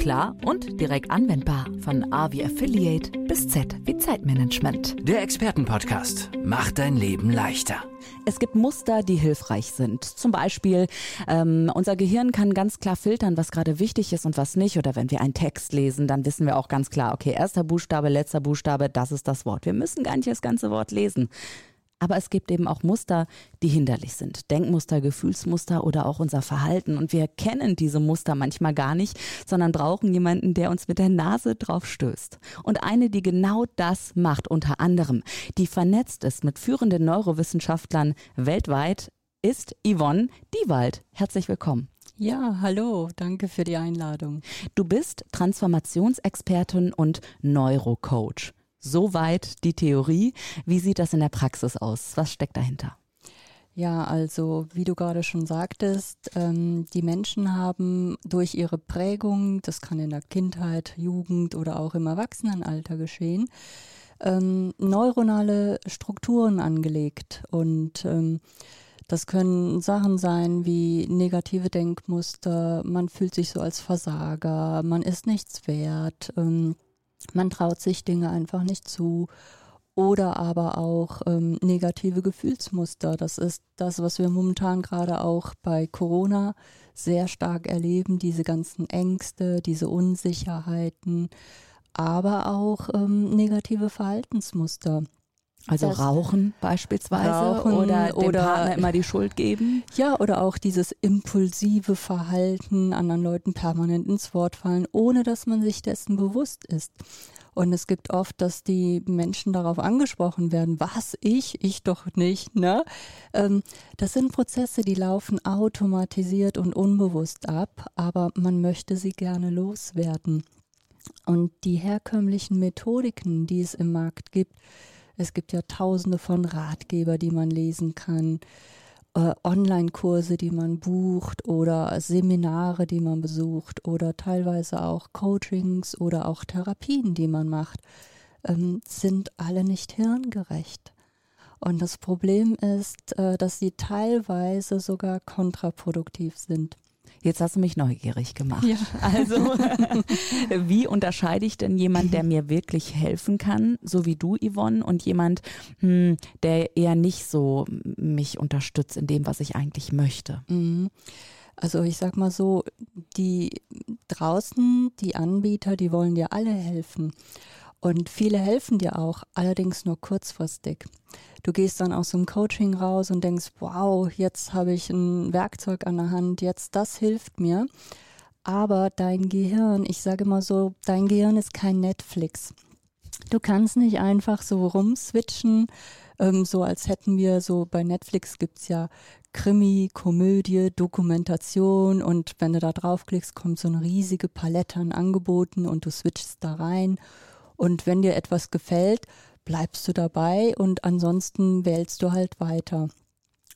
klar und direkt anwendbar. Von A wie Affiliate bis Z wie Zeitmanagement. Der Expertenpodcast macht dein Leben leichter. Es gibt Muster, die hilfreich sind. Zum Beispiel, ähm, unser Gehirn kann ganz klar filtern, was gerade wichtig ist und was nicht. Oder wenn wir einen Text lesen, dann wissen wir auch ganz klar, okay, erster Buchstabe, letzter Buchstabe, das ist das Wort. Wir müssen gar nicht das ganze Wort lesen. Aber es gibt eben auch Muster, die hinderlich sind. Denkmuster, Gefühlsmuster oder auch unser Verhalten. Und wir kennen diese Muster manchmal gar nicht, sondern brauchen jemanden, der uns mit der Nase drauf stößt. Und eine, die genau das macht, unter anderem, die vernetzt ist mit führenden Neurowissenschaftlern weltweit, ist Yvonne Diewald. Herzlich willkommen. Ja, hallo, danke für die Einladung. Du bist Transformationsexpertin und Neurocoach. Soweit die Theorie. Wie sieht das in der Praxis aus? Was steckt dahinter? Ja, also wie du gerade schon sagtest, ähm, die Menschen haben durch ihre Prägung, das kann in der Kindheit, Jugend oder auch im Erwachsenenalter geschehen, ähm, neuronale Strukturen angelegt und ähm, das können Sachen sein wie negative Denkmuster, man fühlt sich so als Versager, man ist nichts wert, ähm, man traut sich Dinge einfach nicht zu. Oder aber auch ähm, negative Gefühlsmuster. Das ist das, was wir momentan gerade auch bei Corona sehr stark erleben. Diese ganzen Ängste, diese Unsicherheiten, aber auch ähm, negative Verhaltensmuster. Also das Rauchen beispielsweise Rauchen oder dem oder Partner immer die Schuld geben. Ja, oder auch dieses impulsive Verhalten, anderen Leuten permanent ins Wort fallen, ohne dass man sich dessen bewusst ist. Und es gibt oft, dass die Menschen darauf angesprochen werden, was ich, ich doch nicht, ne? Ähm, das sind Prozesse, die laufen automatisiert und unbewusst ab, aber man möchte sie gerne loswerden. Und die herkömmlichen Methodiken, die es im Markt gibt, es gibt ja tausende von Ratgeber, die man lesen kann, äh, Online-Kurse, die man bucht oder Seminare, die man besucht oder teilweise auch Coachings oder auch Therapien, die man macht, ähm, sind alle nicht hirngerecht. Und das Problem ist, äh, dass sie teilweise sogar kontraproduktiv sind. Jetzt hast du mich neugierig gemacht. Ja. Also, wie unterscheide ich denn jemand, der mir wirklich helfen kann, so wie du, Yvonne, und jemand, hm, der eher nicht so mich unterstützt in dem, was ich eigentlich möchte? Mhm. Also ich sag mal so, die draußen, die Anbieter, die wollen dir alle helfen. Und viele helfen dir auch, allerdings nur kurzfristig. Du gehst dann aus dem Coaching raus und denkst, wow, jetzt habe ich ein Werkzeug an der Hand, jetzt das hilft mir. Aber dein Gehirn, ich sage mal so, dein Gehirn ist kein Netflix. Du kannst nicht einfach so rumswitchen, ähm, so als hätten wir so bei Netflix gibt's ja Krimi, Komödie, Dokumentation und wenn du da draufklickst, kommt so eine riesige Palette an Angeboten und du switchst da rein und wenn dir etwas gefällt, bleibst du dabei und ansonsten wählst du halt weiter.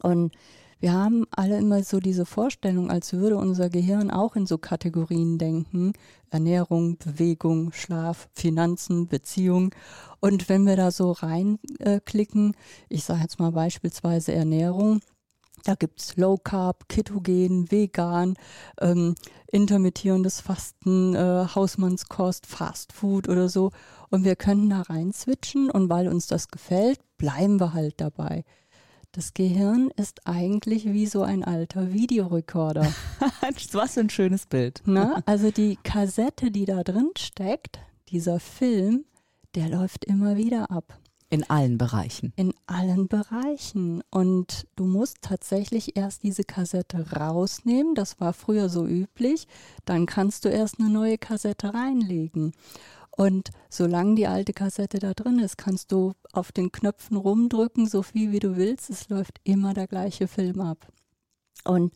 Und wir haben alle immer so diese Vorstellung, als würde unser Gehirn auch in so Kategorien denken. Ernährung, Bewegung, Schlaf, Finanzen, Beziehung. Und wenn wir da so reinklicken, äh, ich sage jetzt mal beispielsweise Ernährung, da gibt's Low Carb, Ketogen, Vegan, ähm, intermittierendes Fasten, äh, Hausmannskost, Fast Food oder so. Und wir können da rein switchen und weil uns das gefällt, bleiben wir halt dabei. Das Gehirn ist eigentlich wie so ein alter Videorekorder. Was für ein schönes Bild. Na, also die Kassette, die da drin steckt, dieser Film, der läuft immer wieder ab. In allen Bereichen. In allen Bereichen. Und du musst tatsächlich erst diese Kassette rausnehmen. Das war früher so üblich. Dann kannst du erst eine neue Kassette reinlegen. Und solange die alte Kassette da drin ist, kannst du auf den Knöpfen rumdrücken, so viel wie du willst. Es läuft immer der gleiche Film ab. Und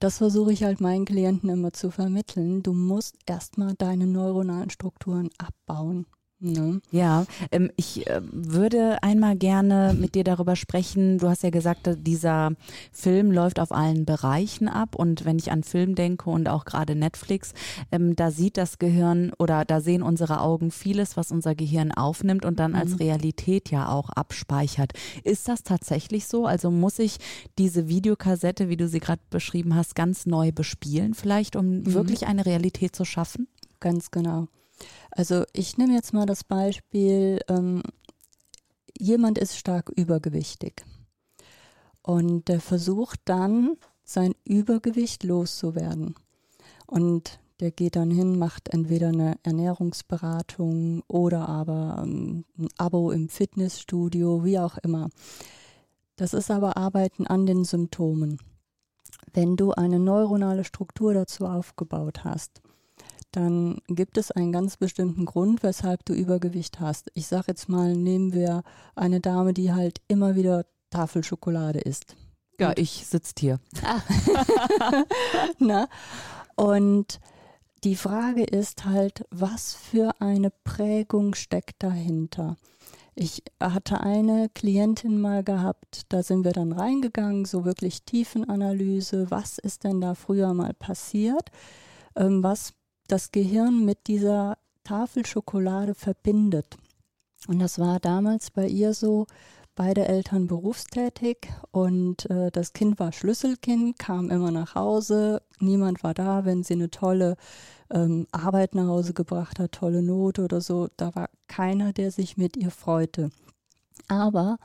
das versuche ich halt meinen Klienten immer zu vermitteln. Du musst erstmal deine neuronalen Strukturen abbauen. Ne? Ja, ähm, ich äh, würde einmal gerne mit dir darüber sprechen. Du hast ja gesagt, dieser Film läuft auf allen Bereichen ab. Und wenn ich an Film denke und auch gerade Netflix, ähm, da sieht das Gehirn oder da sehen unsere Augen vieles, was unser Gehirn aufnimmt und dann mhm. als Realität ja auch abspeichert. Ist das tatsächlich so? Also muss ich diese Videokassette, wie du sie gerade beschrieben hast, ganz neu bespielen, vielleicht, um mhm. wirklich eine Realität zu schaffen? Ganz genau. Also ich nehme jetzt mal das Beispiel, ähm, jemand ist stark übergewichtig und der versucht dann, sein Übergewicht loszuwerden. Und der geht dann hin, macht entweder eine Ernährungsberatung oder aber ähm, ein Abo im Fitnessstudio, wie auch immer. Das ist aber Arbeiten an den Symptomen. Wenn du eine neuronale Struktur dazu aufgebaut hast, dann gibt es einen ganz bestimmten Grund, weshalb du Übergewicht hast. Ich sage jetzt mal, nehmen wir eine Dame, die halt immer wieder Tafelschokolade isst. Ja, und ich sitze hier. Ah. Na? Und die Frage ist halt, was für eine Prägung steckt dahinter? Ich hatte eine Klientin mal gehabt, da sind wir dann reingegangen, so wirklich Tiefenanalyse, was ist denn da früher mal passiert? Ähm, was das Gehirn mit dieser Tafel Schokolade verbindet. Und das war damals bei ihr so, beide Eltern berufstätig und äh, das Kind war Schlüsselkind, kam immer nach Hause, niemand war da, wenn sie eine tolle ähm, Arbeit nach Hause gebracht hat, tolle Note oder so, da war keiner, der sich mit ihr freute. Aber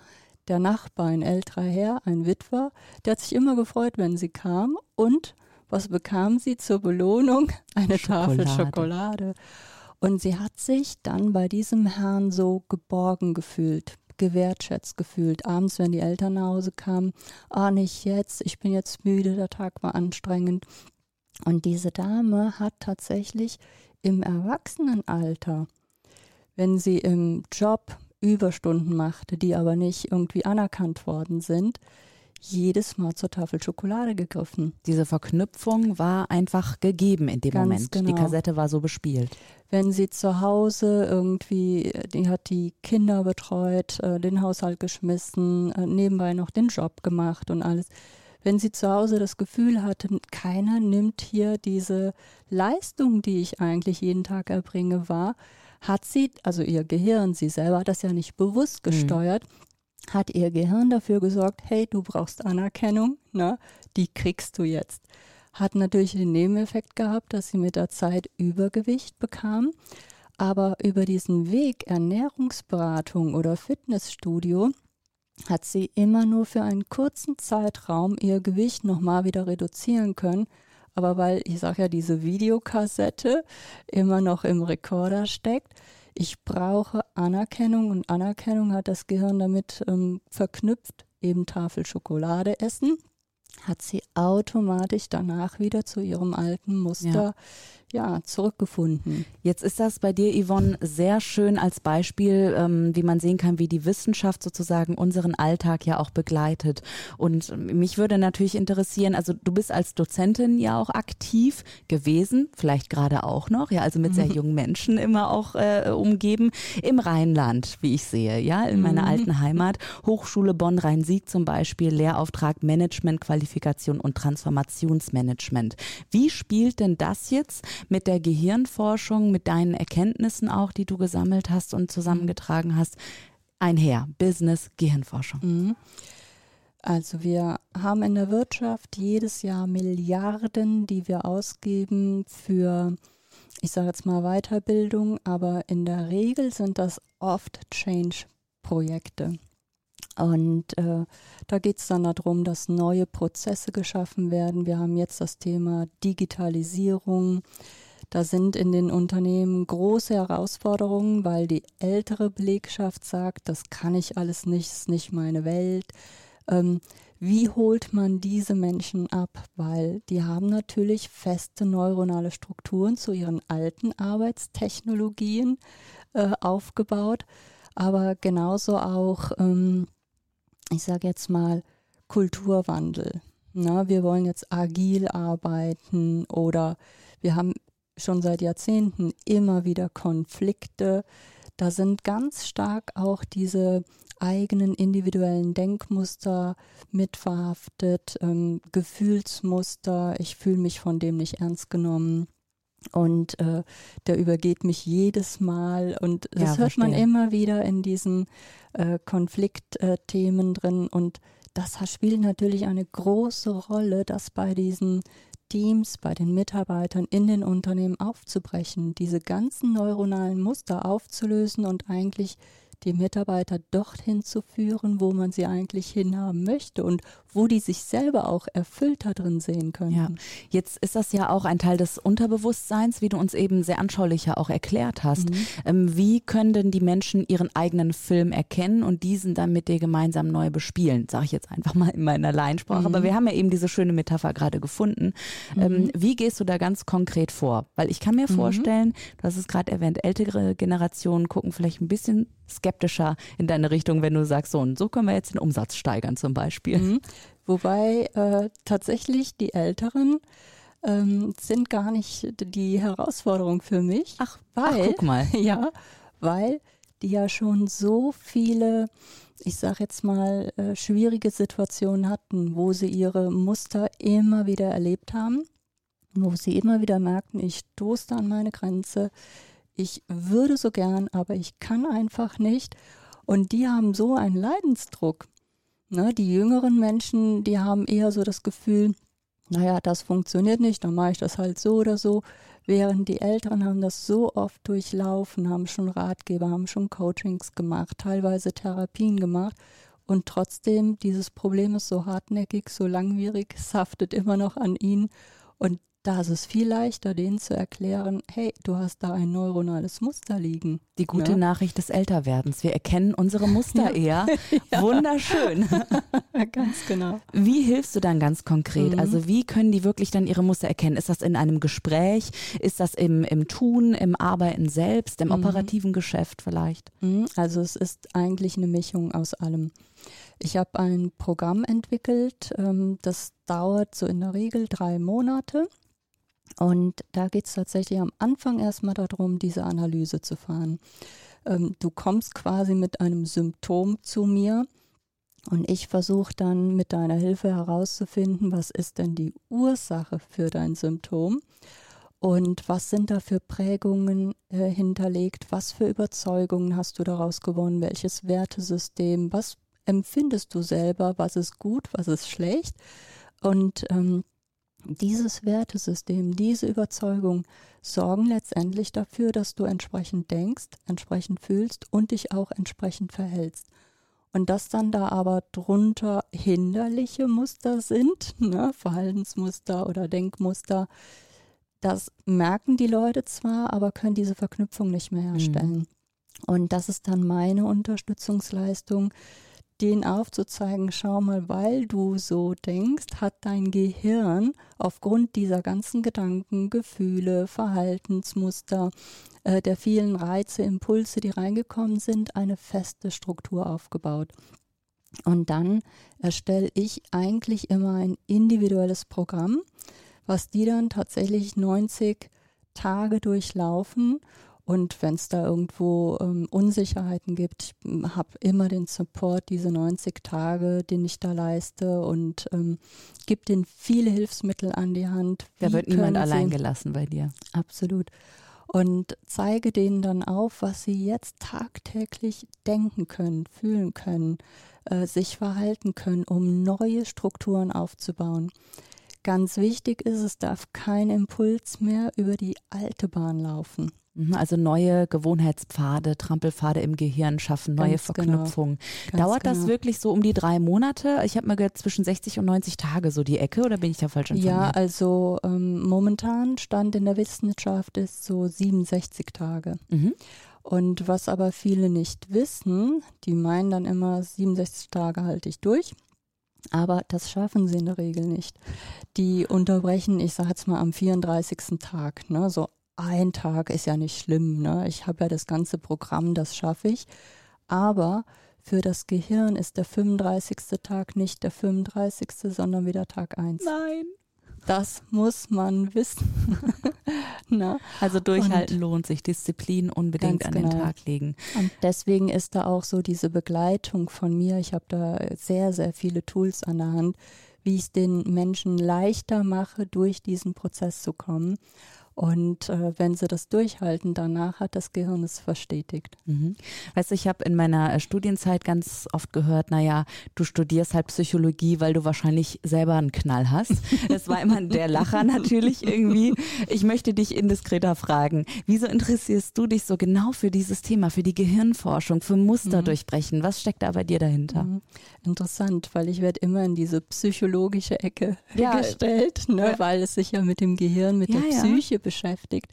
der Nachbar, ein älterer Herr, ein Witwer, der hat sich immer gefreut, wenn sie kam und was bekam sie zur Belohnung? Eine Schokolade. Tafel Schokolade. Und sie hat sich dann bei diesem Herrn so geborgen gefühlt, gewertschätzt gefühlt. Abends, wenn die Eltern nach Hause kamen, ah, nicht jetzt, ich bin jetzt müde, der Tag war anstrengend. Und diese Dame hat tatsächlich im Erwachsenenalter, wenn sie im Job Überstunden machte, die aber nicht irgendwie anerkannt worden sind, jedes Mal zur Tafel Schokolade gegriffen. Diese Verknüpfung war einfach gegeben in dem Ganz Moment. Genau. Die Kassette war so bespielt. Wenn sie zu Hause irgendwie, die hat die Kinder betreut, äh, den Haushalt geschmissen, äh, nebenbei noch den Job gemacht und alles. Wenn sie zu Hause das Gefühl hatte, keiner nimmt hier diese Leistung, die ich eigentlich jeden Tag erbringe, wahr, hat sie, also ihr Gehirn, sie selber hat das ja nicht bewusst mhm. gesteuert, mhm hat ihr Gehirn dafür gesorgt, hey, du brauchst Anerkennung, ne? die kriegst du jetzt. Hat natürlich den Nebeneffekt gehabt, dass sie mit der Zeit Übergewicht bekam. Aber über diesen Weg Ernährungsberatung oder Fitnessstudio hat sie immer nur für einen kurzen Zeitraum ihr Gewicht nochmal wieder reduzieren können. Aber weil, ich sage ja, diese Videokassette immer noch im Rekorder steckt, ich brauche Anerkennung und Anerkennung hat das Gehirn damit ähm, verknüpft, eben Tafel Schokolade essen, hat sie automatisch danach wieder zu ihrem alten Muster ja ja, zurückgefunden. Jetzt ist das bei dir, Yvonne, sehr schön als Beispiel, ähm, wie man sehen kann, wie die Wissenschaft sozusagen unseren Alltag ja auch begleitet. Und mich würde natürlich interessieren, also du bist als Dozentin ja auch aktiv gewesen, vielleicht gerade auch noch, ja, also mit sehr mhm. jungen Menschen immer auch äh, umgeben, im Rheinland, wie ich sehe, ja, in meiner mhm. alten Heimat, Hochschule Bonn-Rhein-Sieg zum Beispiel, Lehrauftrag Management, Qualifikation und Transformationsmanagement. Wie spielt denn das jetzt mit der Gehirnforschung, mit deinen Erkenntnissen auch, die du gesammelt hast und zusammengetragen hast, einher. Business, Gehirnforschung. Mhm. Also wir haben in der Wirtschaft jedes Jahr Milliarden, die wir ausgeben für, ich sage jetzt mal Weiterbildung, aber in der Regel sind das oft Change-Projekte. Und äh, da geht es dann darum, dass neue Prozesse geschaffen werden. Wir haben jetzt das Thema Digitalisierung. Da sind in den Unternehmen große Herausforderungen, weil die ältere Belegschaft sagt, das kann ich alles nicht, ist nicht meine Welt. Ähm, wie holt man diese Menschen ab? Weil die haben natürlich feste neuronale Strukturen zu ihren alten Arbeitstechnologien äh, aufgebaut, aber genauso auch ähm, ich sage jetzt mal, Kulturwandel. Na, wir wollen jetzt agil arbeiten oder wir haben schon seit Jahrzehnten immer wieder Konflikte. da sind ganz stark auch diese eigenen individuellen Denkmuster mitverhaftet, ähm, Gefühlsmuster, ich fühle mich von dem nicht ernst genommen. Und äh, der übergeht mich jedes Mal. Und das ja, hört verstehe. man immer wieder in diesen äh, Konfliktthemen drin. Und das spielt natürlich eine große Rolle, dass bei diesen Teams, bei den Mitarbeitern in den Unternehmen aufzubrechen, diese ganzen neuronalen Muster aufzulösen und eigentlich die Mitarbeiter dorthin zu führen, wo man sie eigentlich hinhaben möchte und wo die sich selber auch erfüllter drin sehen können. Ja, jetzt ist das ja auch ein Teil des Unterbewusstseins, wie du uns eben sehr anschaulicher auch erklärt hast. Mhm. Ähm, wie können denn die Menschen ihren eigenen Film erkennen und diesen dann mit dir gemeinsam neu bespielen? Sage ich jetzt einfach mal in meiner Laiensprache. Mhm. Aber wir haben ja eben diese schöne Metapher gerade gefunden. Mhm. Ähm, wie gehst du da ganz konkret vor? Weil ich kann mir mhm. vorstellen, du hast es gerade erwähnt, ältere Generationen gucken vielleicht ein bisschen skeptischer in deine Richtung, wenn du sagst, so und so können wir jetzt den Umsatz steigern zum Beispiel. Mhm. Wobei äh, tatsächlich die Älteren ähm, sind gar nicht die Herausforderung für mich. Ach, weil, Ach, guck mal. Ja, weil die ja schon so viele, ich sage jetzt mal, äh, schwierige Situationen hatten, wo sie ihre Muster immer wieder erlebt haben, wo sie immer wieder merkten, ich stoße an meine Grenze, ich würde so gern, aber ich kann einfach nicht. Und die haben so einen Leidensdruck. Ne, die jüngeren Menschen, die haben eher so das Gefühl, naja, das funktioniert nicht, dann mache ich das halt so oder so. Während die Älteren haben das so oft durchlaufen, haben schon Ratgeber, haben schon Coachings gemacht, teilweise Therapien gemacht. Und trotzdem, dieses Problem ist so hartnäckig, so langwierig, es haftet immer noch an ihnen. Und da ist es viel leichter, denen zu erklären, hey, du hast da ein neuronales Muster liegen. Die gute ja? Nachricht des Älterwerdens. Wir erkennen unsere Muster eher. ja. Wunderschön. ganz genau. Wie hilfst du dann ganz konkret? Mhm. Also wie können die wirklich dann ihre Muster erkennen? Ist das in einem Gespräch? Ist das im, im Tun, im Arbeiten selbst, im mhm. operativen Geschäft vielleicht? Mhm. Also es ist eigentlich eine Mischung aus allem. Ich habe ein Programm entwickelt, ähm, das dauert so in der Regel drei Monate. Und da geht es tatsächlich am Anfang erstmal darum, diese Analyse zu fahren. Ähm, du kommst quasi mit einem Symptom zu mir und ich versuche dann mit deiner Hilfe herauszufinden, was ist denn die Ursache für dein Symptom und was sind da für Prägungen äh, hinterlegt, was für Überzeugungen hast du daraus gewonnen, welches Wertesystem, was empfindest du selber, was ist gut, was ist schlecht. Und ähm, dieses Wertesystem, diese Überzeugung sorgen letztendlich dafür, dass du entsprechend denkst, entsprechend fühlst und dich auch entsprechend verhältst. Und dass dann da aber drunter hinderliche Muster sind, ne, Verhaltensmuster oder Denkmuster, das merken die Leute zwar, aber können diese Verknüpfung nicht mehr herstellen. Mhm. Und das ist dann meine Unterstützungsleistung, denen aufzuzeigen, schau mal, weil du so denkst, hat dein Gehirn aufgrund dieser ganzen Gedanken, Gefühle, Verhaltensmuster, äh, der vielen Reize, Impulse, die reingekommen sind, eine feste Struktur aufgebaut. Und dann erstelle ich eigentlich immer ein individuelles Programm, was die dann tatsächlich 90 Tage durchlaufen und wenn es da irgendwo ähm, Unsicherheiten gibt, ich habe immer den Support, diese 90 Tage, den ich da leiste und ähm, gebe denen viele Hilfsmittel an die Hand. Da wird niemand allein gelassen bei dir. Absolut. Und zeige denen dann auf, was sie jetzt tagtäglich denken können, fühlen können, äh, sich verhalten können, um neue Strukturen aufzubauen. Ganz wichtig ist, es darf kein Impuls mehr über die alte Bahn laufen. Mhm, also neue Gewohnheitspfade, Trampelpfade im Gehirn schaffen, neue Ganz genau. Verknüpfungen. Genau. Dauert genau. das wirklich so um die drei Monate? Ich habe mir gehört, zwischen 60 und 90 Tage so die Ecke oder bin ich da falsch informiert? Ja, also ähm, momentan Stand in der Wissenschaft ist so 67 Tage. Mhm. Und was aber viele nicht wissen, die meinen dann immer, 67 Tage halte ich durch. Aber das schaffen sie in der Regel nicht. Die unterbrechen, ich sage jetzt mal, am 34. Tag, ne, so ein Tag ist ja nicht schlimm. Ne? Ich habe ja das ganze Programm, das schaffe ich. Aber für das Gehirn ist der 35. Tag nicht der 35., sondern wieder Tag 1. Nein. Das muss man wissen. Na? Also durchhalten und lohnt sich, Disziplin unbedingt an genau. den Tag legen. Und deswegen ist da auch so diese Begleitung von mir. Ich habe da sehr, sehr viele Tools an der Hand, wie ich es den Menschen leichter mache, durch diesen Prozess zu kommen. Und äh, wenn sie das durchhalten, danach hat das Gehirn es verstetigt. Mhm. Weißt du, ich habe in meiner äh, Studienzeit ganz oft gehört, naja, du studierst halt Psychologie, weil du wahrscheinlich selber einen Knall hast. Das war immer der Lacher natürlich irgendwie. Ich möchte dich indiskreter fragen, wieso interessierst du dich so genau für dieses Thema, für die Gehirnforschung, für Muster mhm. durchbrechen? Was steckt da bei dir dahinter? Mhm. Interessant, weil ich werde immer in diese psychologische Ecke ja, gestellt, ne, ja. weil es sich ja mit dem Gehirn, mit ja, der Psyche beschäftigt.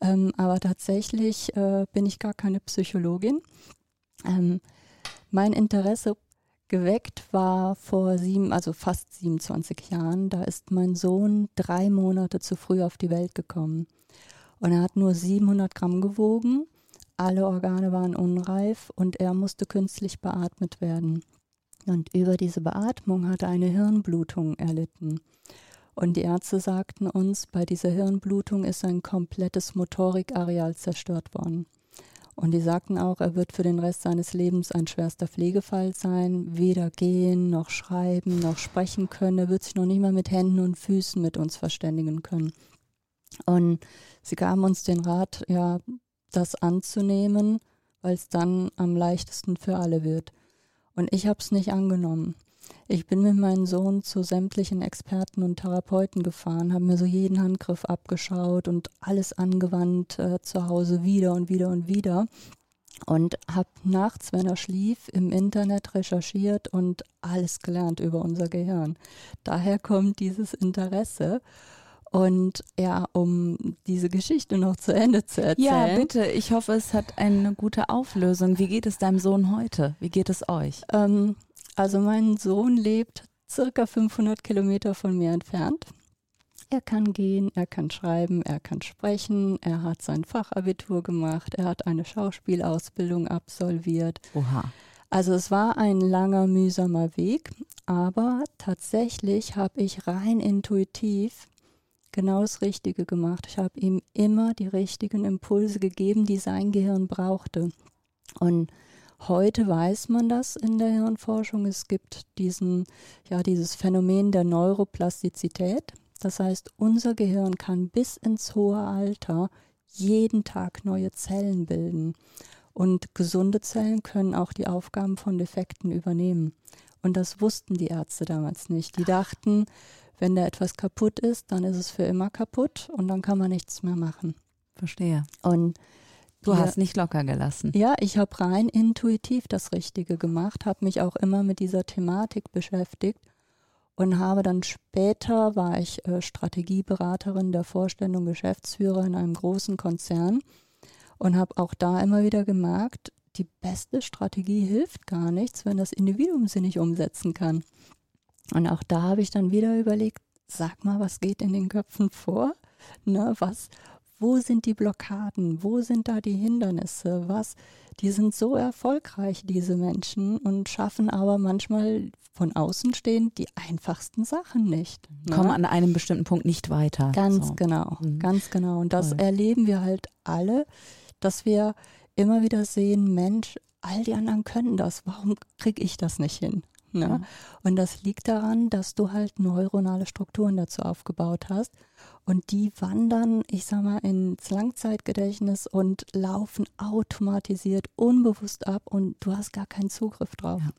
Ähm, aber tatsächlich äh, bin ich gar keine Psychologin. Ähm, mein Interesse geweckt war vor sieben, also fast 27 Jahren. Da ist mein Sohn drei Monate zu früh auf die Welt gekommen. Und er hat nur 700 Gramm gewogen. Alle Organe waren unreif und er musste künstlich beatmet werden. Und über diese Beatmung hat er eine Hirnblutung erlitten. Und die Ärzte sagten uns, bei dieser Hirnblutung ist ein komplettes Motorikareal zerstört worden. Und die sagten auch, er wird für den Rest seines Lebens ein schwerster Pflegefall sein, weder gehen noch schreiben noch sprechen können. Er wird sich noch nicht mal mit Händen und Füßen mit uns verständigen können. Und sie gaben uns den Rat, ja, das anzunehmen, weil es dann am leichtesten für alle wird. Und ich habe es nicht angenommen. Ich bin mit meinem Sohn zu sämtlichen Experten und Therapeuten gefahren, habe mir so jeden Handgriff abgeschaut und alles angewandt äh, zu Hause wieder und wieder und wieder und habe nachts, wenn er schlief, im Internet recherchiert und alles gelernt über unser Gehirn. Daher kommt dieses Interesse. Und ja, um diese Geschichte noch zu Ende zu erzählen. Ja, bitte. Ich hoffe, es hat eine gute Auflösung. Wie geht es deinem Sohn heute? Wie geht es euch? Ähm, also mein Sohn lebt circa 500 Kilometer von mir entfernt. Er kann gehen, er kann schreiben, er kann sprechen, er hat sein Fachabitur gemacht, er hat eine Schauspielausbildung absolviert. Oha. Also es war ein langer, mühsamer Weg, aber tatsächlich habe ich rein intuitiv genau das Richtige gemacht. Ich habe ihm immer die richtigen Impulse gegeben, die sein Gehirn brauchte. Und Heute weiß man das in der Hirnforschung. Es gibt diesen, ja, dieses Phänomen der Neuroplastizität. Das heißt, unser Gehirn kann bis ins hohe Alter jeden Tag neue Zellen bilden. Und gesunde Zellen können auch die Aufgaben von Defekten übernehmen. Und das wussten die Ärzte damals nicht. Die dachten, wenn da etwas kaputt ist, dann ist es für immer kaputt und dann kann man nichts mehr machen. Verstehe. Und Du hast nicht locker gelassen. Ja, ich habe rein intuitiv das Richtige gemacht, habe mich auch immer mit dieser Thematik beschäftigt und habe dann später war ich äh, Strategieberaterin der Vorstand und Geschäftsführer in einem großen Konzern und habe auch da immer wieder gemerkt, die beste Strategie hilft gar nichts, wenn das Individuum sie nicht umsetzen kann. Und auch da habe ich dann wieder überlegt, sag mal, was geht in den Köpfen vor? Ne, was, wo sind die Blockaden? Wo sind da die Hindernisse? Was? Die sind so erfolgreich, diese Menschen, und schaffen aber manchmal von außen stehend die einfachsten Sachen nicht. Ne? Kommen an einem bestimmten Punkt nicht weiter. Ganz so. genau, mhm. ganz genau. Und das Voll. erleben wir halt alle, dass wir immer wieder sehen, Mensch, all die anderen können das. Warum kriege ich das nicht hin? Ne? Mhm. Und das liegt daran, dass du halt neuronale Strukturen dazu aufgebaut hast und die wandern, ich sag mal, ins Langzeitgedächtnis und laufen automatisiert, unbewusst ab und du hast gar keinen Zugriff drauf. Ja.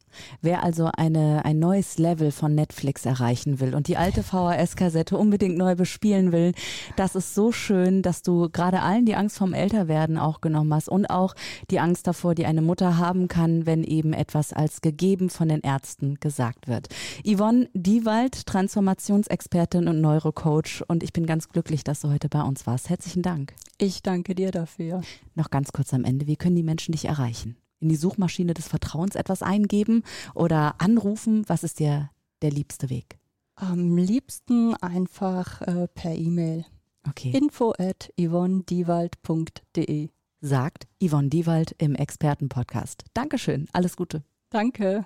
Wer also eine, ein neues Level von Netflix erreichen will und die alte VHS-Kassette unbedingt neu bespielen will, das ist so schön, dass du gerade allen die Angst vom Älterwerden auch genommen hast und auch die Angst davor, die eine Mutter haben kann, wenn eben etwas als gegeben von den Ärzten gesagt wird. Yvonne Diewald, Transformationsexpertin und Neurocoach und ich bin ganz glücklich, dass du heute bei uns warst. Herzlichen Dank. Ich danke dir dafür. Noch ganz kurz am Ende, wie können die Menschen dich erreichen? In die Suchmaschine des Vertrauens etwas eingeben oder anrufen? Was ist dir der liebste Weg? Am liebsten einfach äh, per E-Mail. Okay. Info at yvonnediewald.de Sagt Yvonne Diewald im Expertenpodcast. Dankeschön, alles Gute. Danke.